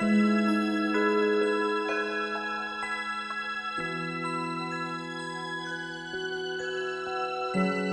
thank you.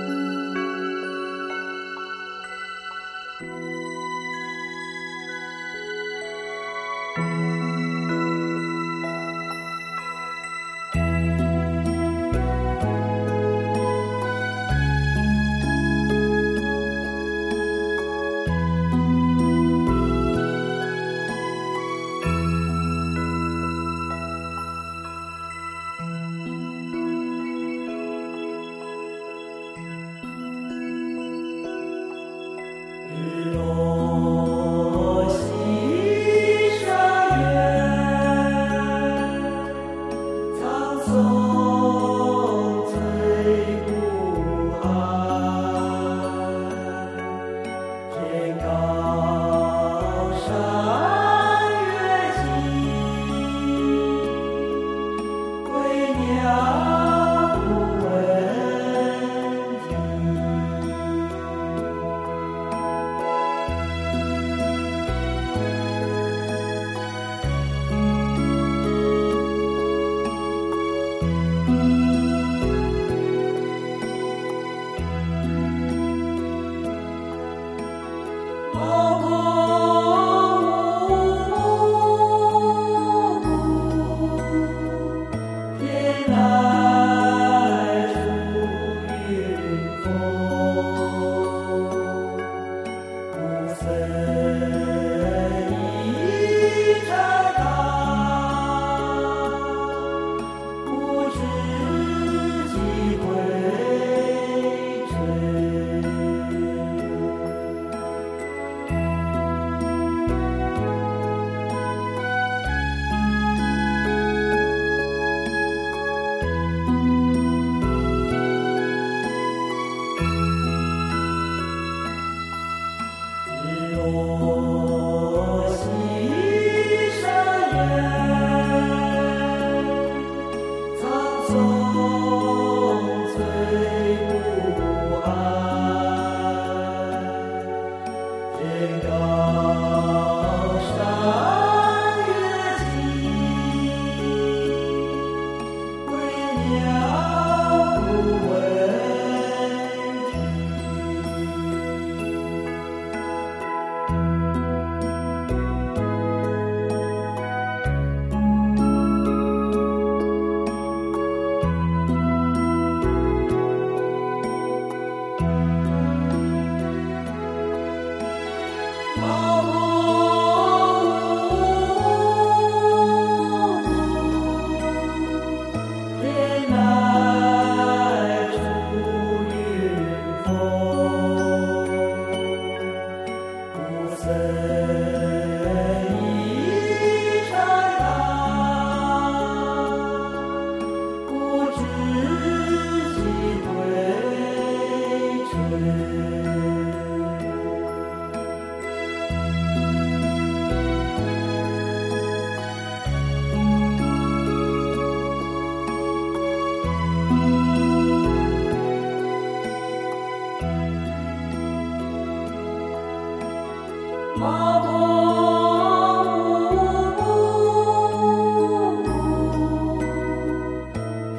化作无物，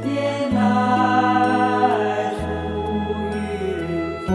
天籁，属云佛。